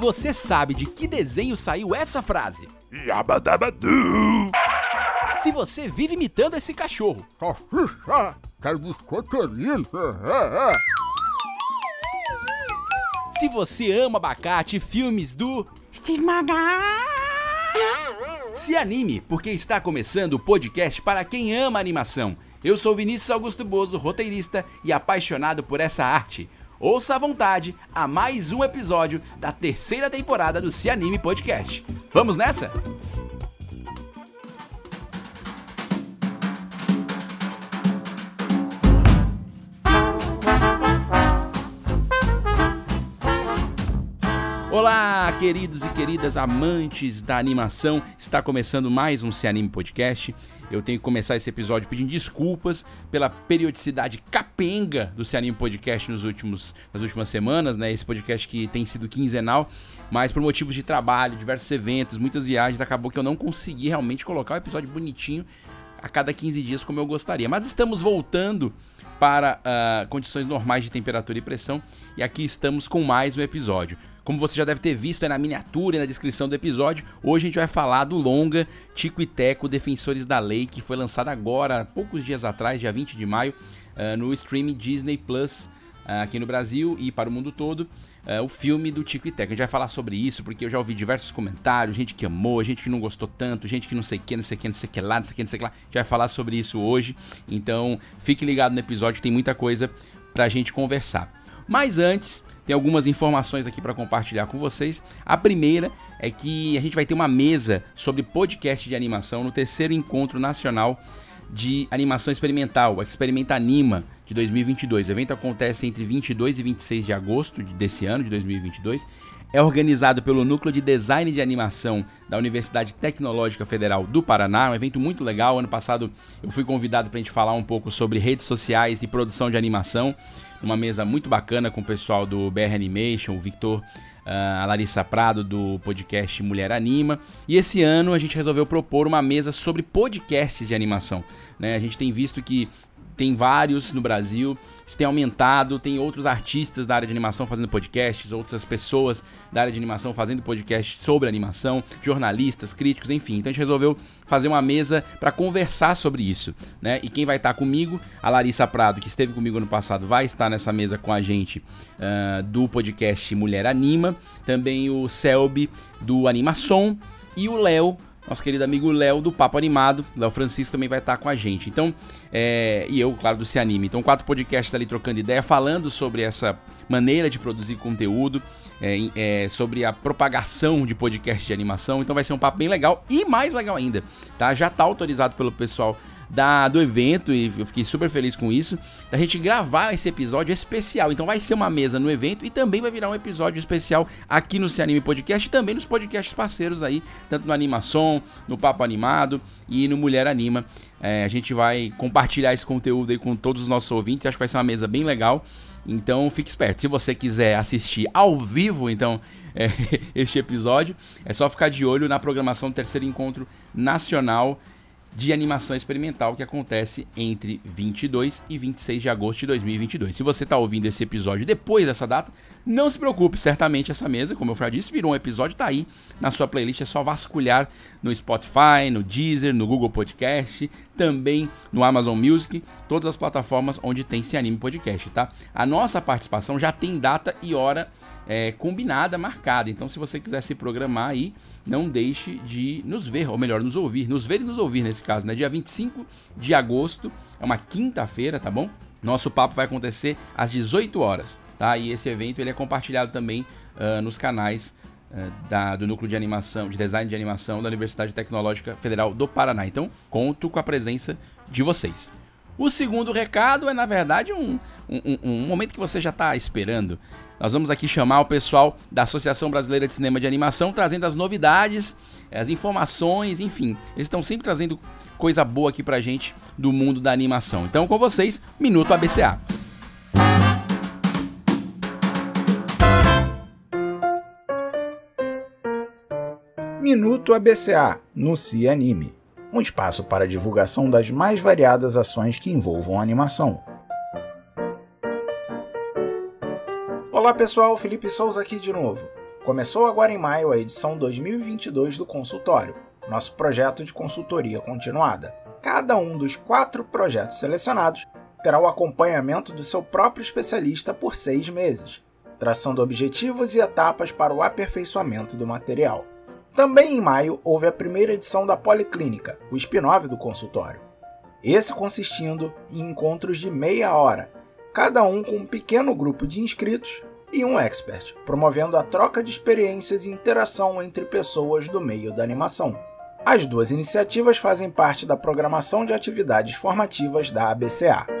você sabe de que desenho saiu essa frase? Yabadabadu! Se você vive imitando esse cachorro? Quero biscoiteirinho! Se você ama abacate e filmes do Steve Magal. Se anime, porque está começando o podcast para quem ama animação. Eu sou Vinícius Augusto Bozo, roteirista e apaixonado por essa arte. Ouça à vontade a mais um episódio da terceira temporada do Se Anime Podcast. Vamos nessa? Olá, queridos e queridas amantes da animação. Está começando mais um Se Anime Podcast. Eu tenho que começar esse episódio pedindo desculpas pela periodicidade capenga do Se Anime Podcast nos últimos, nas últimas semanas, né? Esse podcast que tem sido quinzenal, mas por motivos de trabalho, diversos eventos, muitas viagens, acabou que eu não consegui realmente colocar o episódio bonitinho a cada 15 dias como eu gostaria. Mas estamos voltando para uh, condições normais de temperatura e pressão e aqui estamos com mais um episódio. Como você já deve ter visto é na miniatura e na descrição do episódio, hoje a gente vai falar do longa Tico e Teco Defensores da Lei, que foi lançado agora, poucos dias atrás, dia 20 de maio, uh, no streaming Disney Plus aqui no Brasil e para o mundo todo. Uh, o filme do Tico e Teco. A gente vai falar sobre isso porque eu já ouvi diversos comentários, gente que amou, gente que não gostou tanto, gente que não sei o que, não sei o que, não sei o que lá, não sei o que, não sei o que lá. A gente vai falar sobre isso hoje. Então, fique ligado no episódio tem muita coisa pra gente conversar. Mas antes, tem algumas informações aqui para compartilhar com vocês. A primeira é que a gente vai ter uma mesa sobre podcast de animação no terceiro encontro nacional de animação experimental, o Experimenta Anima de 2022. O evento acontece entre 22 e 26 de agosto desse ano, de 2022. É organizado pelo Núcleo de Design de Animação da Universidade Tecnológica Federal do Paraná. Um evento muito legal. Ano passado eu fui convidado para a gente falar um pouco sobre redes sociais e produção de animação. Numa mesa muito bacana com o pessoal do BR Animation, o Victor a Larissa Prado do podcast Mulher Anima. E esse ano a gente resolveu propor uma mesa sobre podcasts de animação. Né? A gente tem visto que tem vários no Brasil, isso tem aumentado, tem outros artistas da área de animação fazendo podcasts, outras pessoas da área de animação fazendo podcasts sobre animação, jornalistas, críticos, enfim. Então a gente resolveu fazer uma mesa para conversar sobre isso, né? E quem vai estar comigo, a Larissa Prado, que esteve comigo ano passado, vai estar nessa mesa com a gente uh, do podcast Mulher Anima, também o Selby do Animação e o Léo nosso querido amigo Léo do Papo Animado. Léo Francisco também vai estar com a gente. Então, é, e eu, claro, do Se Anime. Então, quatro podcasts ali trocando ideia, falando sobre essa maneira de produzir conteúdo, é, é, sobre a propagação de podcast de animação. Então, vai ser um papo bem legal e mais legal ainda, tá? Já está autorizado pelo pessoal da, do evento e eu fiquei super feliz com isso, da gente gravar esse episódio especial. Então vai ser uma mesa no evento e também vai virar um episódio especial aqui no Se Anime Podcast e também nos podcasts parceiros aí, tanto no Animação, no Papo Animado e no Mulher Anima. É, a gente vai compartilhar esse conteúdo aí com todos os nossos ouvintes, acho que vai ser uma mesa bem legal. Então fique esperto. Se você quiser assistir ao vivo, então, é, este episódio, é só ficar de olho na programação do terceiro encontro nacional de animação experimental que acontece entre 22 e 26 de agosto de 2022. Se você está ouvindo esse episódio depois dessa data, não se preocupe, certamente essa mesa, como eu já disse, virou um episódio, tá aí na sua playlist, é só vasculhar no Spotify, no Deezer, no Google Podcast, também no Amazon Music, todas as plataformas onde tem esse anime podcast, tá? A nossa participação já tem data e hora é, combinada, marcada. Então, se você quiser se programar aí, não deixe de nos ver, ou melhor, nos ouvir. Nos ver e nos ouvir nesse caso, né? Dia 25 de agosto, é uma quinta-feira, tá bom? Nosso papo vai acontecer às 18 horas, tá? E esse evento ele é compartilhado também uh, nos canais uh, da, do Núcleo de Animação, de Design de Animação da Universidade Tecnológica Federal do Paraná. Então, conto com a presença de vocês. O segundo recado é, na verdade, um, um, um momento que você já está esperando. Nós vamos aqui chamar o pessoal da Associação Brasileira de Cinema de Animação, trazendo as novidades, as informações, enfim. Eles estão sempre trazendo coisa boa aqui pra gente do mundo da animação. Então, com vocês, Minuto ABCA. Minuto ABCA no CI Anime um espaço para divulgação das mais variadas ações que envolvam animação. Olá pessoal, Felipe Souza aqui de novo. Começou agora em maio a edição 2022 do Consultório, nosso projeto de consultoria continuada. Cada um dos quatro projetos selecionados terá o acompanhamento do seu próprio especialista por seis meses, traçando objetivos e etapas para o aperfeiçoamento do material. Também em maio houve a primeira edição da Policlínica, o spin-off do consultório. Esse consistindo em encontros de meia hora, cada um com um pequeno grupo de inscritos e um expert, promovendo a troca de experiências e interação entre pessoas do meio da animação. As duas iniciativas fazem parte da programação de atividades formativas da ABCA.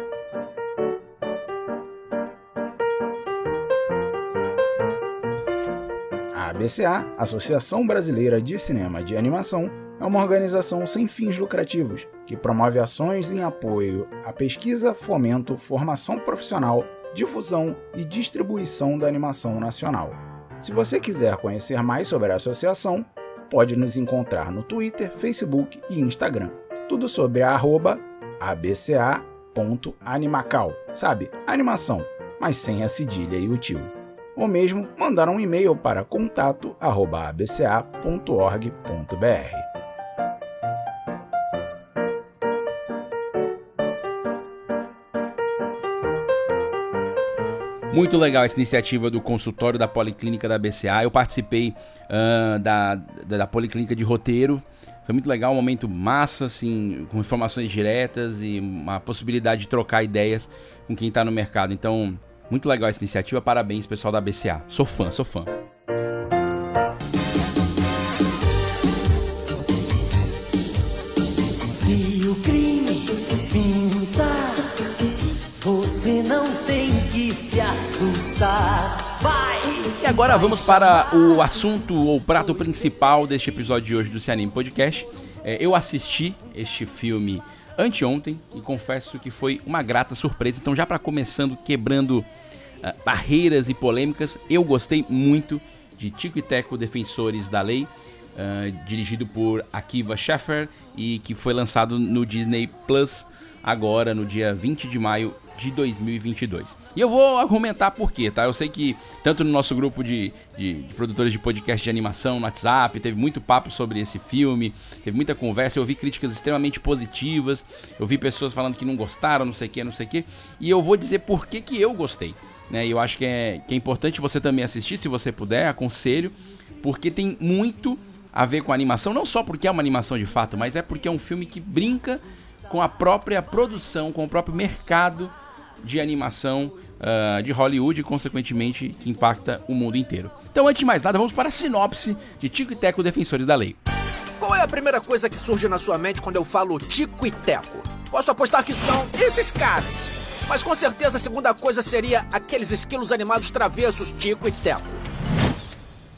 ABCA, Associação Brasileira de Cinema de Animação, é uma organização sem fins lucrativos que promove ações em apoio à pesquisa, fomento, formação profissional, difusão e distribuição da animação nacional. Se você quiser conhecer mais sobre a associação, pode nos encontrar no Twitter, Facebook e Instagram. Tudo sobre a arroba abca.animacal, sabe? Animação, mas sem a cedilha e o tio. Ou mesmo mandar um e-mail para contato@abca.org.br. Muito legal essa iniciativa do consultório da Policlínica da BCA. Eu participei uh, da, da, da, Policlínica de Roteiro. Foi muito legal, um momento massa, assim, com informações diretas e uma possibilidade de trocar ideias com quem está no mercado. Então, muito legal essa iniciativa. Parabéns, pessoal da BCA. Sou fã, sou fã. Vai! E agora vamos para o assunto ou prato principal deste episódio de hoje do Cianime Podcast. É, eu assisti este filme anteontem e confesso que foi uma grata surpresa. Então, já para começando quebrando uh, barreiras e polêmicas, eu gostei muito de Tico e Teco Defensores da Lei, uh, dirigido por Akiva Scheffer e que foi lançado no Disney Plus agora no dia 20 de maio de 2022. E eu vou argumentar por quê, tá? Eu sei que tanto no nosso grupo de, de, de, produtores de podcast de animação no WhatsApp, teve muito papo sobre esse filme, teve muita conversa, eu ouvi críticas extremamente positivas, eu vi pessoas falando que não gostaram, não sei o que, não sei o que, e eu vou dizer por que, que eu gostei. Né? E eu acho que é, que é importante você também assistir, se você puder, aconselho, porque tem muito a ver com a animação, não só porque é uma animação de fato, mas é porque é um filme que brinca com a própria produção, com o próprio mercado de animação uh, de Hollywood e, consequentemente, que impacta o mundo inteiro. Então, antes de mais nada, vamos para a sinopse de Tico e Teco Defensores da Lei. Qual é a primeira coisa que surge na sua mente quando eu falo Tico e Teco? Posso apostar que são esses caras. Mas com certeza a segunda coisa seria aqueles esquilos animados travessos Tico e Teco.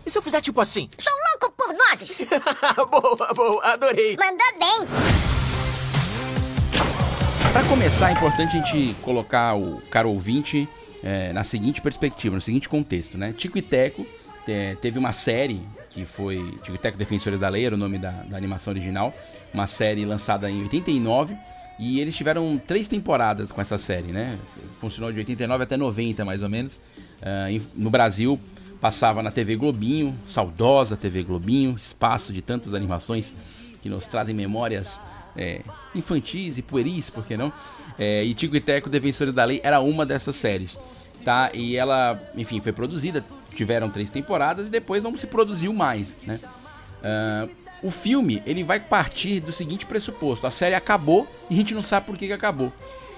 E se eu fizer tipo assim? Sou louco por nozes! boa, boa, adorei! Mandou bem! Para começar, é importante a gente colocar o caro ouvinte é, na seguinte perspectiva, no seguinte contexto, né? Tico e Teco é, teve uma série que foi Tico e Teco Defensores da Lei, era o nome da, da animação original, uma série lançada em 89 e eles tiveram três temporadas com essa série, né? Funcionou de 89 até 90 mais ou menos. Uh, no Brasil passava na TV Globinho, saudosa TV Globinho, espaço de tantas animações que nos trazem memórias é, infantis e pueris, por que não? É, e Tico e Teco, Defensores da Lei, era uma dessas séries, tá? E ela, enfim, foi produzida, tiveram três temporadas e depois não se produziu mais, né? Uh, o filme, ele vai partir do seguinte pressuposto, a série acabou e a gente não sabe por que, que acabou.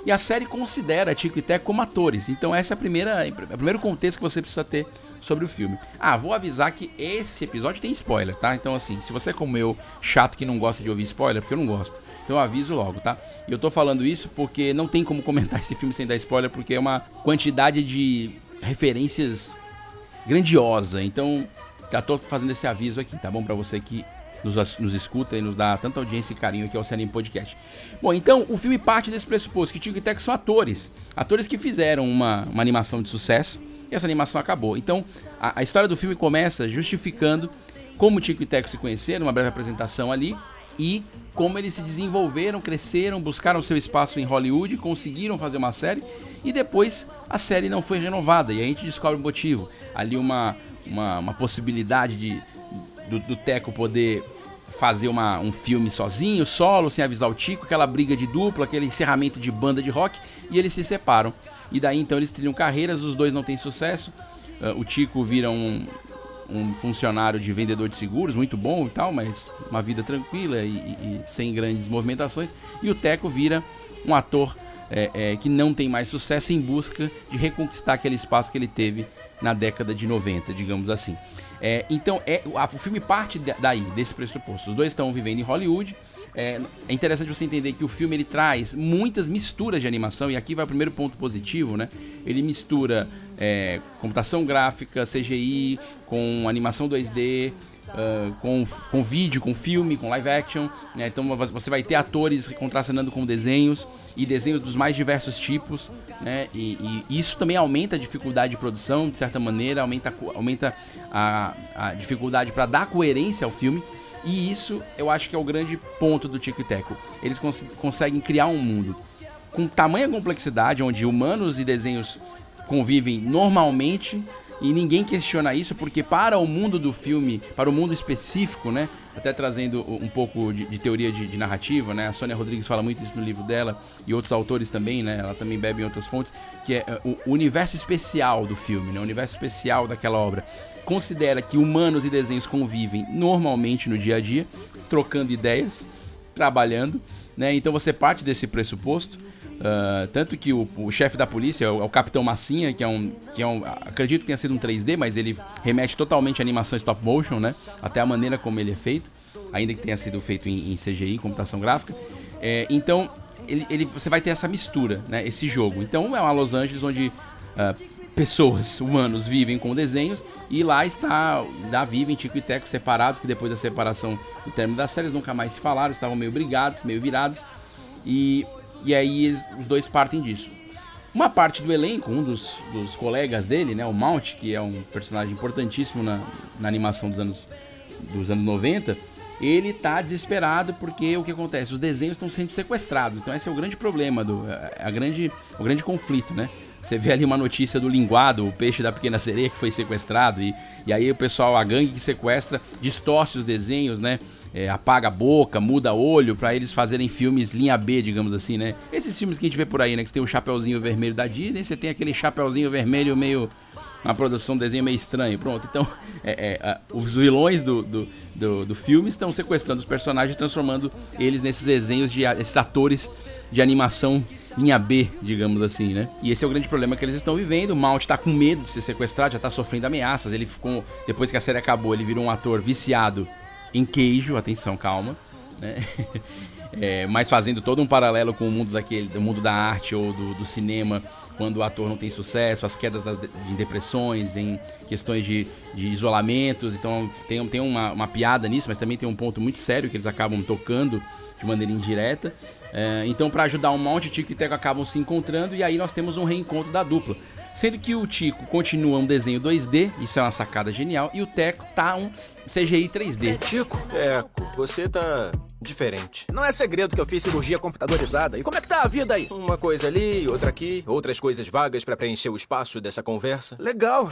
E a série considera Tico e Teco como atores, então esse é a primeira, é o primeiro contexto que você precisa ter sobre o filme. Ah, vou avisar que esse episódio tem spoiler, tá? Então, assim, se você é como eu, chato que não gosta de ouvir spoiler, porque eu não gosto, então eu aviso logo, tá? E eu tô falando isso porque não tem como comentar esse filme sem dar spoiler, porque é uma quantidade de referências grandiosa. Então, já tô fazendo esse aviso aqui, tá bom? Para você que nos, nos, escuta e nos dá tanta audiência e carinho aqui ao Cinema Podcast. Bom, então o filme parte desse pressuposto que Tico e Teco são atores. Atores que fizeram uma, uma animação de sucesso e essa animação acabou. Então, a, a história do filme começa justificando como Tico e Teco se conheceram, uma breve apresentação ali, e como eles se desenvolveram, cresceram, buscaram seu espaço em Hollywood, conseguiram fazer uma série e depois a série não foi renovada e a gente descobre o motivo. Ali uma uma, uma possibilidade de do, do Teco poder fazer uma, um filme sozinho, solo, sem avisar o Tico, aquela briga de dupla, aquele encerramento de banda de rock, e eles se separam. E daí então eles trilham carreiras, os dois não têm sucesso. Uh, o Tico vira um, um funcionário de vendedor de seguros, muito bom e tal, mas uma vida tranquila e, e, sem grandes movimentações. E o Teco vira um ator é, é, que não tem mais sucesso em busca de reconquistar aquele espaço que ele teve na década de 90, digamos assim. É, então, é, o filme parte daí, desse pressuposto. Os dois estão vivendo em Hollywood. É, é, interessante você entender que o filme ele traz muitas misturas de animação, e aqui vai o primeiro ponto positivo, né? Ele mistura é, computação gráfica, CGI, com animação 2D, uh, com, com vídeo, com filme, com live action. Né? Então você vai ter atores contracenando com desenhos e desenhos dos mais diversos tipos. Né? E, e isso também aumenta a dificuldade de produção, de certa maneira, aumenta, aumenta a, a dificuldade para dar coerência ao filme. E isso eu acho que é o grande ponto do Tico e Teco. Eles cons conseguem criar um mundo com tamanha complexidade, onde humanos e desenhos convivem normalmente e ninguém questiona isso porque para o mundo do filme, para o mundo específico, né, até trazendo um pouco de, de teoria de, de, narrativa, né, a Sônia Rodrigues fala muito isso no livro dela e outros autores também, né, ela também bebe em outras fontes, que é o, o universo especial do filme, né, o universo especial daquela obra. Considera que humanos e desenhos convivem normalmente no dia a dia, trocando ideias, trabalhando, né? Então você parte desse pressuposto Uh, tanto que o, o chefe da polícia o, é o, Capitão Massinha, que é, um, que é um. Acredito que tenha sido um 3D, mas ele remete totalmente à animação stop motion, né? Até a maneira como ele é feito, ainda que tenha sido feito em, em CGI, computação gráfica. É, então, ele, ele, você vai ter essa mistura, né? Esse jogo. Então, é uma Los Angeles onde uh, pessoas, humanos, vivem com desenhos e lá está Davi e Tico e Teco separados, que depois da separação, do término das séries, nunca mais se falaram, estavam meio brigados, meio virados. E e aí eles, os dois partem disso. Uma parte do elenco, um dos, dos colegas dele, né, o Mount, que é um personagem importantíssimo na, na animação dos anos, dos anos 90, ele tá desesperado porque o que acontece? Os desenhos estão sendo sequestrados. Então esse é o grande problema, do, a grande, o grande conflito, né? Você vê ali uma notícia do linguado, o peixe da pequena sereia que foi sequestrado, e, e aí o pessoal, a gangue que sequestra, distorce os desenhos, né? é, apaga a boca, muda olho, para eles fazerem filmes linha B, digamos assim, né? Esses filmes que a gente vê por aí, né? Que tem o chapeuzinho vermelho da Disney, você tem aquele chapeuzinho vermelho meio. Uma produção, um desenho meio estranho. Pronto, então é, é, os vilões do, do, do, do filme estão sequestrando os personagens, transformando eles nesses desenhos de esses atores de animação linha B, digamos assim, né? E esse é o grande problema que eles estão vivendo. O Mount tá com medo de ser sequestrado, já tá sofrendo ameaças. Ele ficou, depois que a série acabou, ele virou um ator viciado em queijo, atenção, calma, né? É, mas fazendo todo um paralelo com o mundo daquele, do mundo da arte ou do, do cinema, quando o ator não tem sucesso, as quedas das, de depressões, em questões de, de isolamentos. Então tem, tem uma, uma piada nisso, mas também tem um ponto muito sério que eles acabam tocando de maneira indireta. É, então, para ajudar um monte, Tico e Teco acabam se encontrando e aí nós temos um reencontro da dupla. Sendo que o Tico continua um desenho 2D, isso é uma sacada genial, e o Teco tá um CGI 3D. É, Tico? Teco, você tá diferente. Não é segredo que eu fiz cirurgia computadorizada. E como é que tá a vida aí? Uma coisa ali, outra aqui, outras coisas vagas para preencher o espaço dessa conversa. Legal.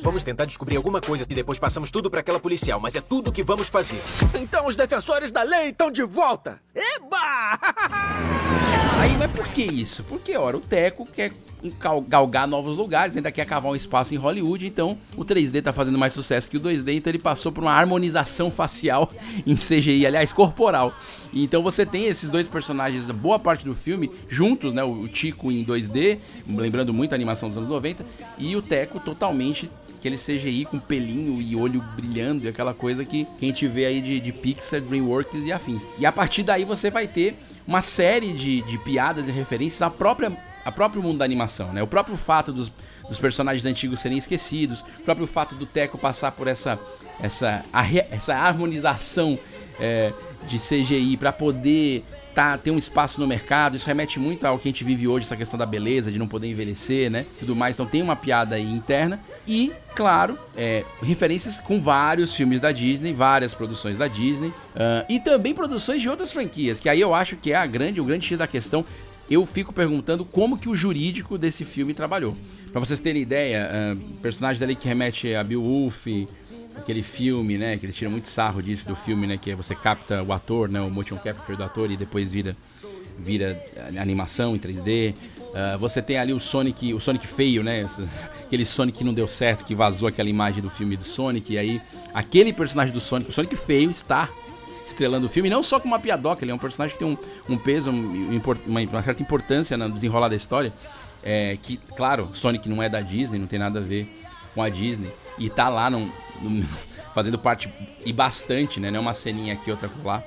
Vamos tentar descobrir alguma coisa e depois passamos tudo para aquela policial, mas é tudo que vamos fazer. Então os defensores da lei estão de volta. Eba! Aí, mas por que isso? Porque, ora, o Teco quer galgar novos lugares, ainda quer cavar um espaço em Hollywood, então o 3D tá fazendo mais sucesso que o 2D, então ele passou por uma harmonização facial em CGI, aliás, corporal. Então você tem esses dois personagens, boa parte do filme, juntos, né? O Tico em 2D, lembrando muito a animação dos anos 90, e o Teco totalmente aquele CGI com pelinho e olho brilhando e aquela coisa que, que a gente vê aí de, de Pixar, DreamWorks e afins. E a partir daí você vai ter uma série de, de piadas e referências à própria a próprio mundo da animação, né? O próprio fato dos, dos personagens antigos serem esquecidos, o próprio fato do Teco passar por essa essa, essa harmonização é, de CGI para poder tá, ter um espaço no mercado. Isso remete muito ao que a gente vive hoje, essa questão da beleza, de não poder envelhecer, né? Tudo mais. Então tem uma piada aí interna. E, claro, é, referências com vários filmes da Disney, várias produções da Disney. Uh, e também produções de outras franquias, que aí eu acho que é a grande, o grande X da questão eu fico perguntando como que o jurídico desse filme trabalhou. Pra vocês terem ideia, uh, personagens ali que remete a Beowulf, aquele filme, né, que eles tiram muito sarro disso do filme, né, que é você capta o ator, né, o motion capture do ator e depois vira vira animação em 3D. Uh, você tem ali o Sonic, o Sonic feio, né? Aquele Sonic que não deu certo, que vazou aquela imagem do filme do Sonic. E aí, aquele personagem do Sonic, o Sonic feio, está estrelando o filme, não só com uma piadoca, ele é um personagem que tem um, um peso, um, uma, uma, certa importância no desenrolar da história. É, que, claro, Sonic não é da Disney, não tem nada a ver com a Disney. E tá lá num, num, fazendo parte, e bastante, né? Não é uma ceninha aqui, outra lá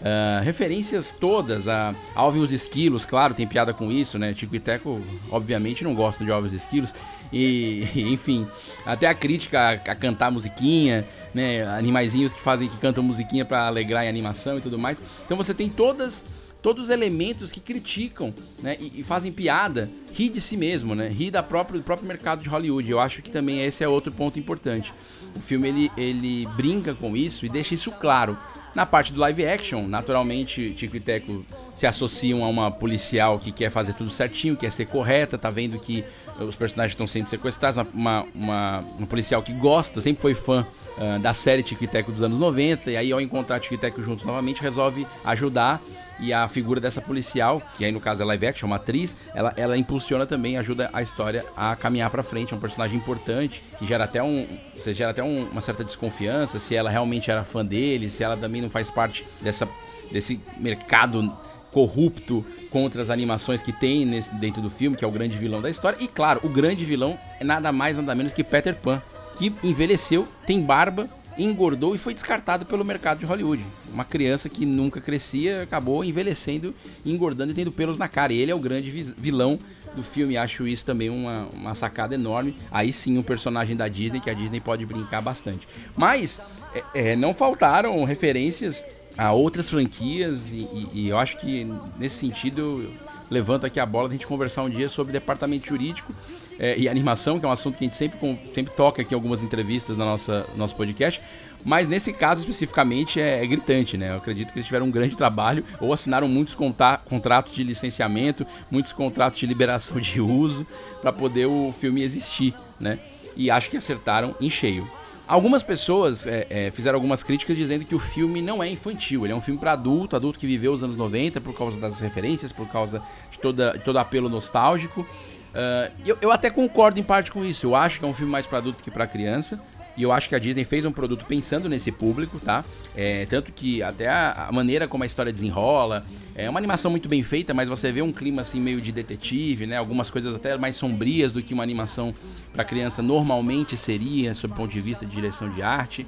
Uh, referências todas a Alvin os Esquilos, claro, tem piada com isso, né? Tico e Teco, obviamente, não gostam de Alvin os Esquilos. E, enfim, até a crítica a, a, cantar musiquinha, né? Animaizinhos que fazem, que cantam musiquinha para alegrar em animação e tudo mais. Então você tem todas todos os elementos que criticam né, e, e, fazem piada, ri de si mesmo, né, ri da própria, do próprio mercado de Hollywood. Eu acho que também esse é outro ponto importante. O filme ele, ele brinca com isso e deixa isso claro. Na parte do live action, naturalmente, Tico e Teco se associam a uma policial que quer fazer tudo certinho, quer ser correta, tá vendo que os personagens estão sendo sequestrados, uma, uma, uma policial que gosta, sempre foi fã uh, da série Tico e Teco dos anos 90, e aí ao encontrar Tico e Teco juntos novamente, resolve ajudar e a figura dessa policial, que aí no caso é live action, uma atriz, ela, ela impulsiona também, ajuda a história a caminhar para frente. É um personagem importante que gera até um, você gera até um, uma certa desconfiança se ela realmente era fã dele, se ela também não faz parte dessa, desse mercado corrupto contra as animações que tem nesse, dentro do filme, que é o grande vilão da história. E claro, o grande vilão é nada mais nada menos que Peter Pan, que envelheceu, tem barba engordou e foi descartado pelo mercado de Hollywood. Uma criança que nunca crescia acabou envelhecendo, engordando e tendo pelos na cara. E ele é o grande vilão do filme. Acho isso também uma, uma sacada enorme. Aí sim, um personagem da Disney que a Disney pode brincar bastante. Mas é, é, não faltaram referências a outras franquias e, e, e eu acho que nesse sentido levanto aqui a bola da gente conversar um dia sobre departamento jurídico é, e animação, que é um assunto que a gente sempre, sempre toca aqui em algumas entrevistas no nossa, nosso podcast. Mas nesse caso especificamente é, é, gritante, né? Eu acredito que eles tiveram um grande trabalho ou assinaram muitos contratos de licenciamento, muitos contratos de liberação de uso para poder o filme existir, né? E acho que acertaram em cheio. Algumas pessoas é, é, fizeram algumas críticas dizendo que o filme não é infantil, ele é um filme para adulto, adulto que viveu os anos 90 por causa das referências, por causa de, toda, de todo apelo nostálgico. Uh, eu, eu até concordo em parte com isso, eu acho que é um filme mais para adulto que para criança. E eu acho que a Disney fez um produto pensando nesse público, tá? É, tanto que até a, a, maneira como a história desenrola. É uma animação muito bem feita, mas você vê um clima assim meio de detetive, né? Algumas coisas até mais sombrias do que uma animação para criança normalmente seria, sob o ponto de vista de direção de arte.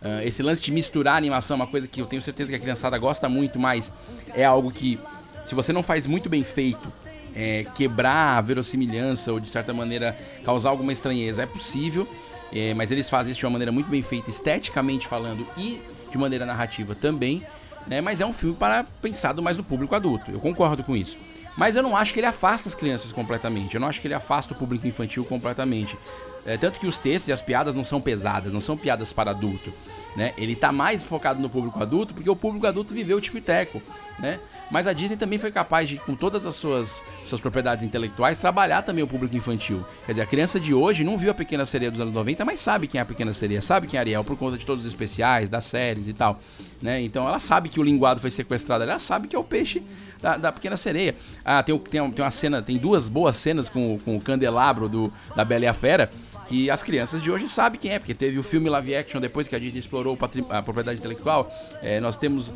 Uh, esse lance de misturar a animação é uma coisa que eu tenho certeza que a criançada gosta muito, mas é algo que, se você não faz muito bem feito, é, quebrar a verossimilhança ou de certa maneira causar alguma estranheza é possível. É, mas eles fazem isso de uma maneira muito bem feita, esteticamente falando e de maneira narrativa também. Né? Mas é um filme para pensado mais no público adulto. Eu concordo com isso. Mas eu não acho que ele afasta as crianças completamente. Eu não acho que ele afasta o público infantil completamente. É, tanto que os textos e as piadas não são pesadas, não são piadas para adulto. Né? Ele está mais focado no público adulto porque o público adulto viveu o tico e teco, né? Mas a Disney também foi capaz de, com todas as suas, suas propriedades intelectuais, trabalhar também o público infantil. Quer dizer, a criança de hoje não viu a Pequena Sereia dos anos 90, mas sabe quem é a Pequena Sereia, sabe quem é Ariel, por conta de todos os especiais, das séries e tal. Né? Então ela sabe que o linguado foi sequestrado, ela sabe que é o peixe da, da Pequena Sereia. Ah, tem, tem, tem uma cena, tem duas boas cenas com, com o candelabro do, da Bela e a Fera que as crianças de hoje sabem quem é, porque teve o filme live action depois que a Disney explorou a propriedade intelectual. É, nós temos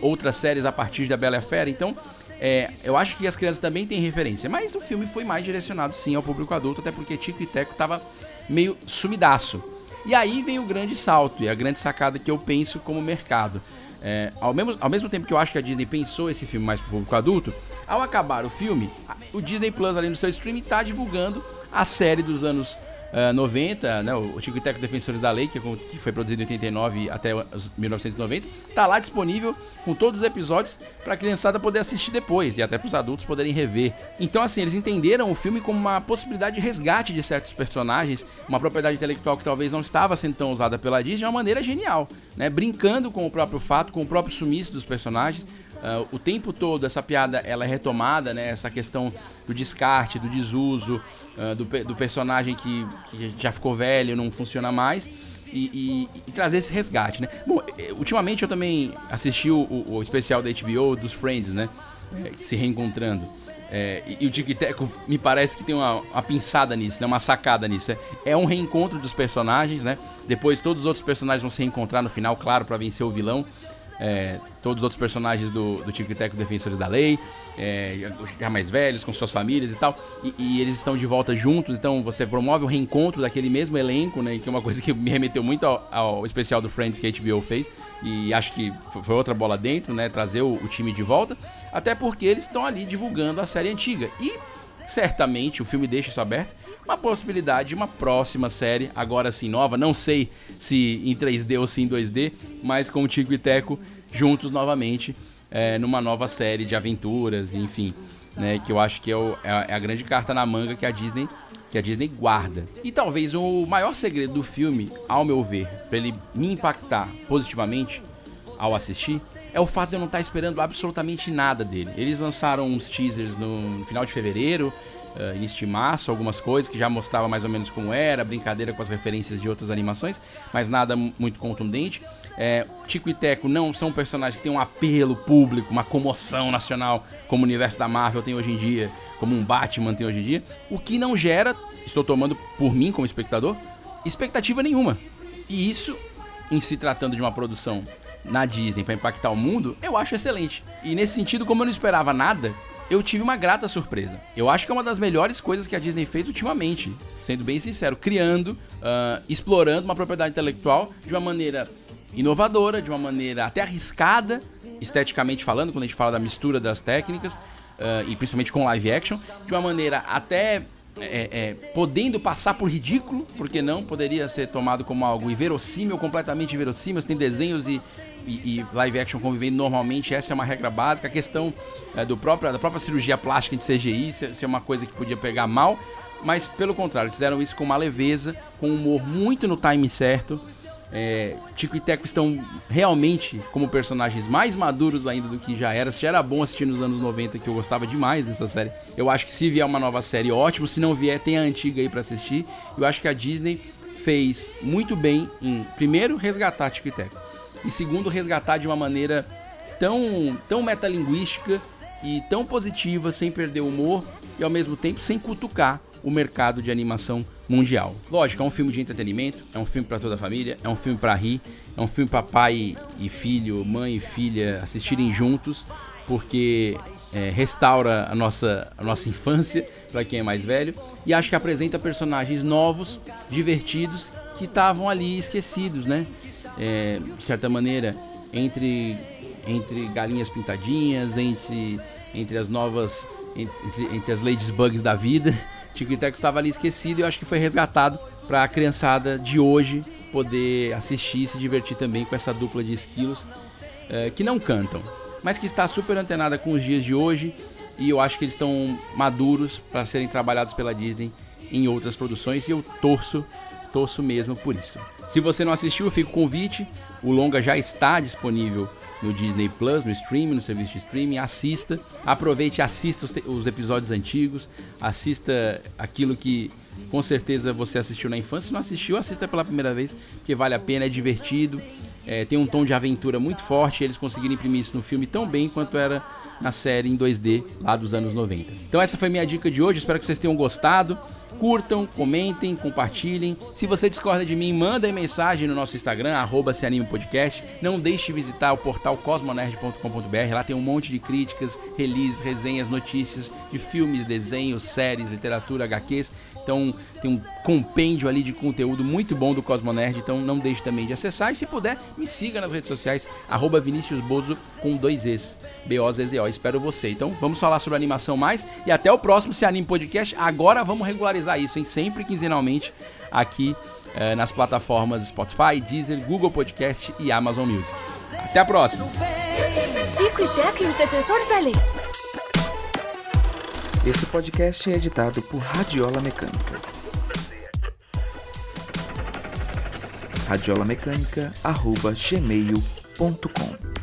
outras séries a partir da Bela e a Fera, então é, eu acho que as crianças também têm referência. Mas o filme foi mais direcionado sim ao público adulto, até porque Tico e Teco tava meio sumidaço. E aí vem o grande salto e a grande sacada que eu penso como mercado. É, ao, mesmo, ao mesmo tempo que eu acho que a Disney pensou esse filme mais pro público adulto, ao acabar o filme, o Disney Plus ali no seu streaming está divulgando a série dos anos uh, 90, né, o Tico Teco Defensores da Lei, que, é que foi produzido em 89 até 1990, tá lá disponível com todos os episódios para a criançada poder assistir depois e até para os adultos poderem rever. Então, assim, eles entenderam o filme como uma possibilidade de resgate de certos personagens, uma propriedade intelectual que talvez não estava sendo tão usada pela Disney de uma maneira genial, né, brincando com o próprio fato, com o próprio sumiço dos personagens, Uh, o tempo todo essa piada ela é retomada, né? Essa questão do descarte, do desuso, uh, do, do, personagem que, que, já ficou velho, não funciona mais. E, e, e, trazer esse resgate, né? Bom, eh, ultimamente eu também assisti o, o, o especial da HBO dos Friends, né? É, se reencontrando. É, e, e, o Tic Teco me parece que tem uma, uma pinçada nisso, né? uma sacada nisso. É, é, um reencontro dos personagens, né? Depois todos os outros personagens vão se reencontrar no final, claro, para vencer o vilão é, todos os outros personagens do, do Tico e Teco Defensores da Lei, é, já mais velhos, com suas famílias e tal, e, e, eles estão de volta juntos, então você promove o reencontro daquele mesmo elenco, né, que é uma coisa que me remeteu muito ao, ao especial do Friends que a HBO fez, e acho que foi outra bola dentro, né, trazer o, o time de volta, até porque eles estão ali divulgando a série antiga, e certamente o filme deixa isso aberto, uma possibilidade de uma próxima série, agora sim nova, não sei se em 3D ou se em 2D, mas com o Tico e Teco juntos novamente é, numa nova série de aventuras, enfim, né, que eu acho que é, o, é, a, é grande carta na manga que a Disney que a Disney guarda. E talvez o maior segredo do filme, ao meu ver, para ele me impactar positivamente ao assistir, é o fato de eu não estar esperando absolutamente nada dele. Eles lançaram uns teasers no final de fevereiro, uh, início de março, algumas coisas que já mostrava mais ou menos como era, brincadeira com as referências de outras animações, mas nada muito contundente. É, Tico e Teco não são personagens que têm um apelo público, uma comoção nacional, como o universo da Marvel tem hoje em dia, como um Batman tem hoje em dia, o que não gera, estou tomando por mim como espectador, expectativa nenhuma. E isso, em se tratando de uma produção na Disney para impactar o mundo, eu acho excelente. E nesse sentido, como eu não esperava nada, eu tive uma grata surpresa. Eu acho que é uma das melhores coisas que a Disney fez ultimamente, sendo bem sincero, criando, uh, explorando uma propriedade intelectual de uma maneira inovadora, de uma maneira até arriscada, esteticamente falando, quando a gente fala da mistura das técnicas, uh, e principalmente com live action, de uma maneira até é, é, podendo passar por ridículo, porque não poderia ser tomado como algo inverossímil, completamente inverossímil. Você tem desenhos e e, live action convivendo normalmente, essa é uma regra básica. A questão é, do próprio, da própria cirurgia plástica de CGI ser, é uma coisa que podia pegar mal, mas pelo contrário, fizeram isso com uma leveza, com um humor muito no time certo. É, Tico e Teco estão realmente como personagens mais maduros ainda do que já era. Se já era bom assistir nos anos 90, que eu gostava demais dessa série. Eu acho que se vier uma nova série, ótimo. Se não vier, tem a antiga aí para assistir. Eu acho que a Disney fez muito bem em, primeiro, resgatar Tico e Teco e segundo, resgatar de uma maneira tão, tão metalinguística e tão positiva, sem perder o humor e ao mesmo tempo sem cutucar o mercado de animação mundial. Lógico, é um filme de entretenimento, é um filme para toda a família, é um filme para rir, é um filme para pai e filho, mãe e filha assistirem juntos, porque é, restaura a nossa, a nossa infância para quem é mais velho e acho que apresenta personagens novos, divertidos que estavam ali esquecidos, né? É, de certa maneira, entre, entre galinhas pintadinhas, entre, entre as novas, entre, entre as ladies bugs da vida. Tico e Teco estava ali esquecido e eu acho que foi resgatado para a criançada de hoje poder assistir e se divertir também com essa dupla de esquilos é, que não cantam, mas que está super antenada com os dias de hoje e eu acho que eles estão maduros para serem trabalhados pela Disney em outras produções e eu torço, torço mesmo por isso. Se você não assistiu, fica o convite. O longa já está disponível no Disney Plus, no streaming, no serviço de streaming. Assista, aproveite, assista os, os, episódios antigos, assista aquilo que com certeza você assistiu na infância. Se não assistiu, assista pela primeira vez, porque vale a pena, é divertido, é, tem um tom de aventura muito forte. Eles conseguiram imprimir isso no filme tão bem quanto era na série em 2D lá dos anos 90. Então essa foi minha dica de hoje, espero que vocês tenham gostado. Curtam, comentem, compartilhem. Se você discorda de mim, manda mensagem no nosso Instagram, arroba Podcast. Não deixe de visitar o portal cosmonerd.com.br. Lá tem um monte de críticas, releases, resenhas, notícias de filmes, desenhos, séries, literatura, HQs. Então tem um compêndio ali de conteúdo muito bom do Cosmonerd, então não deixe também de acessar. E se puder, me siga nas redes sociais, arroba Bozo com dois Es, B-O-Z-Z-O. Espero você. Então vamos falar sobre animação mais e até o próximo Se Anime Podcast. Agora vamos regularizar isso, hein? Sempre quinzenalmente aqui eh, nas plataformas Spotify, Deezer, Google Podcast e Amazon Music. Até a próxima! Tico e Teco e os defensores da lei. Esse podcast é editado por Radiola Mecânica. radiolamecânica.gmail.com